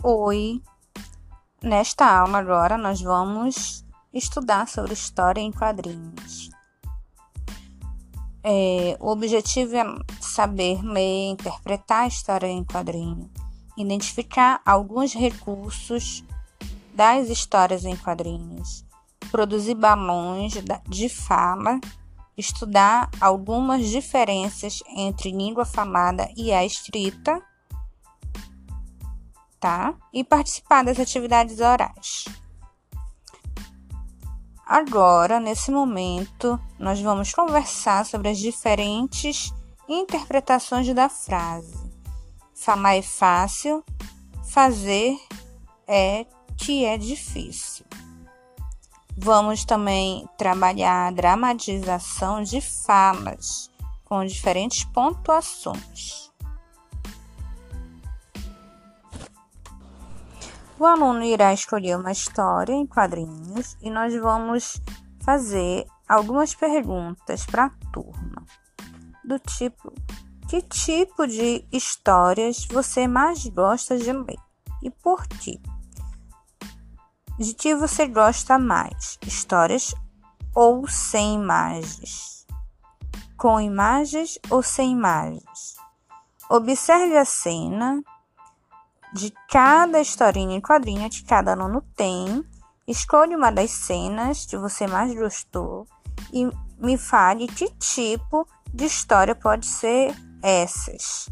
Oi! Nesta aula agora nós vamos estudar sobre história em quadrinhos. É, o objetivo é saber ler, interpretar a história em quadrinho, identificar alguns recursos das histórias em quadrinhos, produzir balões de fala, estudar algumas diferenças entre língua falada e a escrita tá? E participar das atividades orais. Agora, nesse momento, nós vamos conversar sobre as diferentes interpretações da frase. Falar é fácil, fazer é que é difícil. Vamos também trabalhar a dramatização de falas com diferentes pontuações. O aluno irá escolher uma história em quadrinhos e nós vamos fazer algumas perguntas para a turma, do tipo: que tipo de histórias você mais gosta de ler e por quê? De que você gosta mais? Histórias ou sem imagens? Com imagens ou sem imagens? Observe a cena de cada historinha em quadrinho que cada aluno tem. Escolha uma das cenas que você mais gostou e me fale que tipo de história pode ser essas.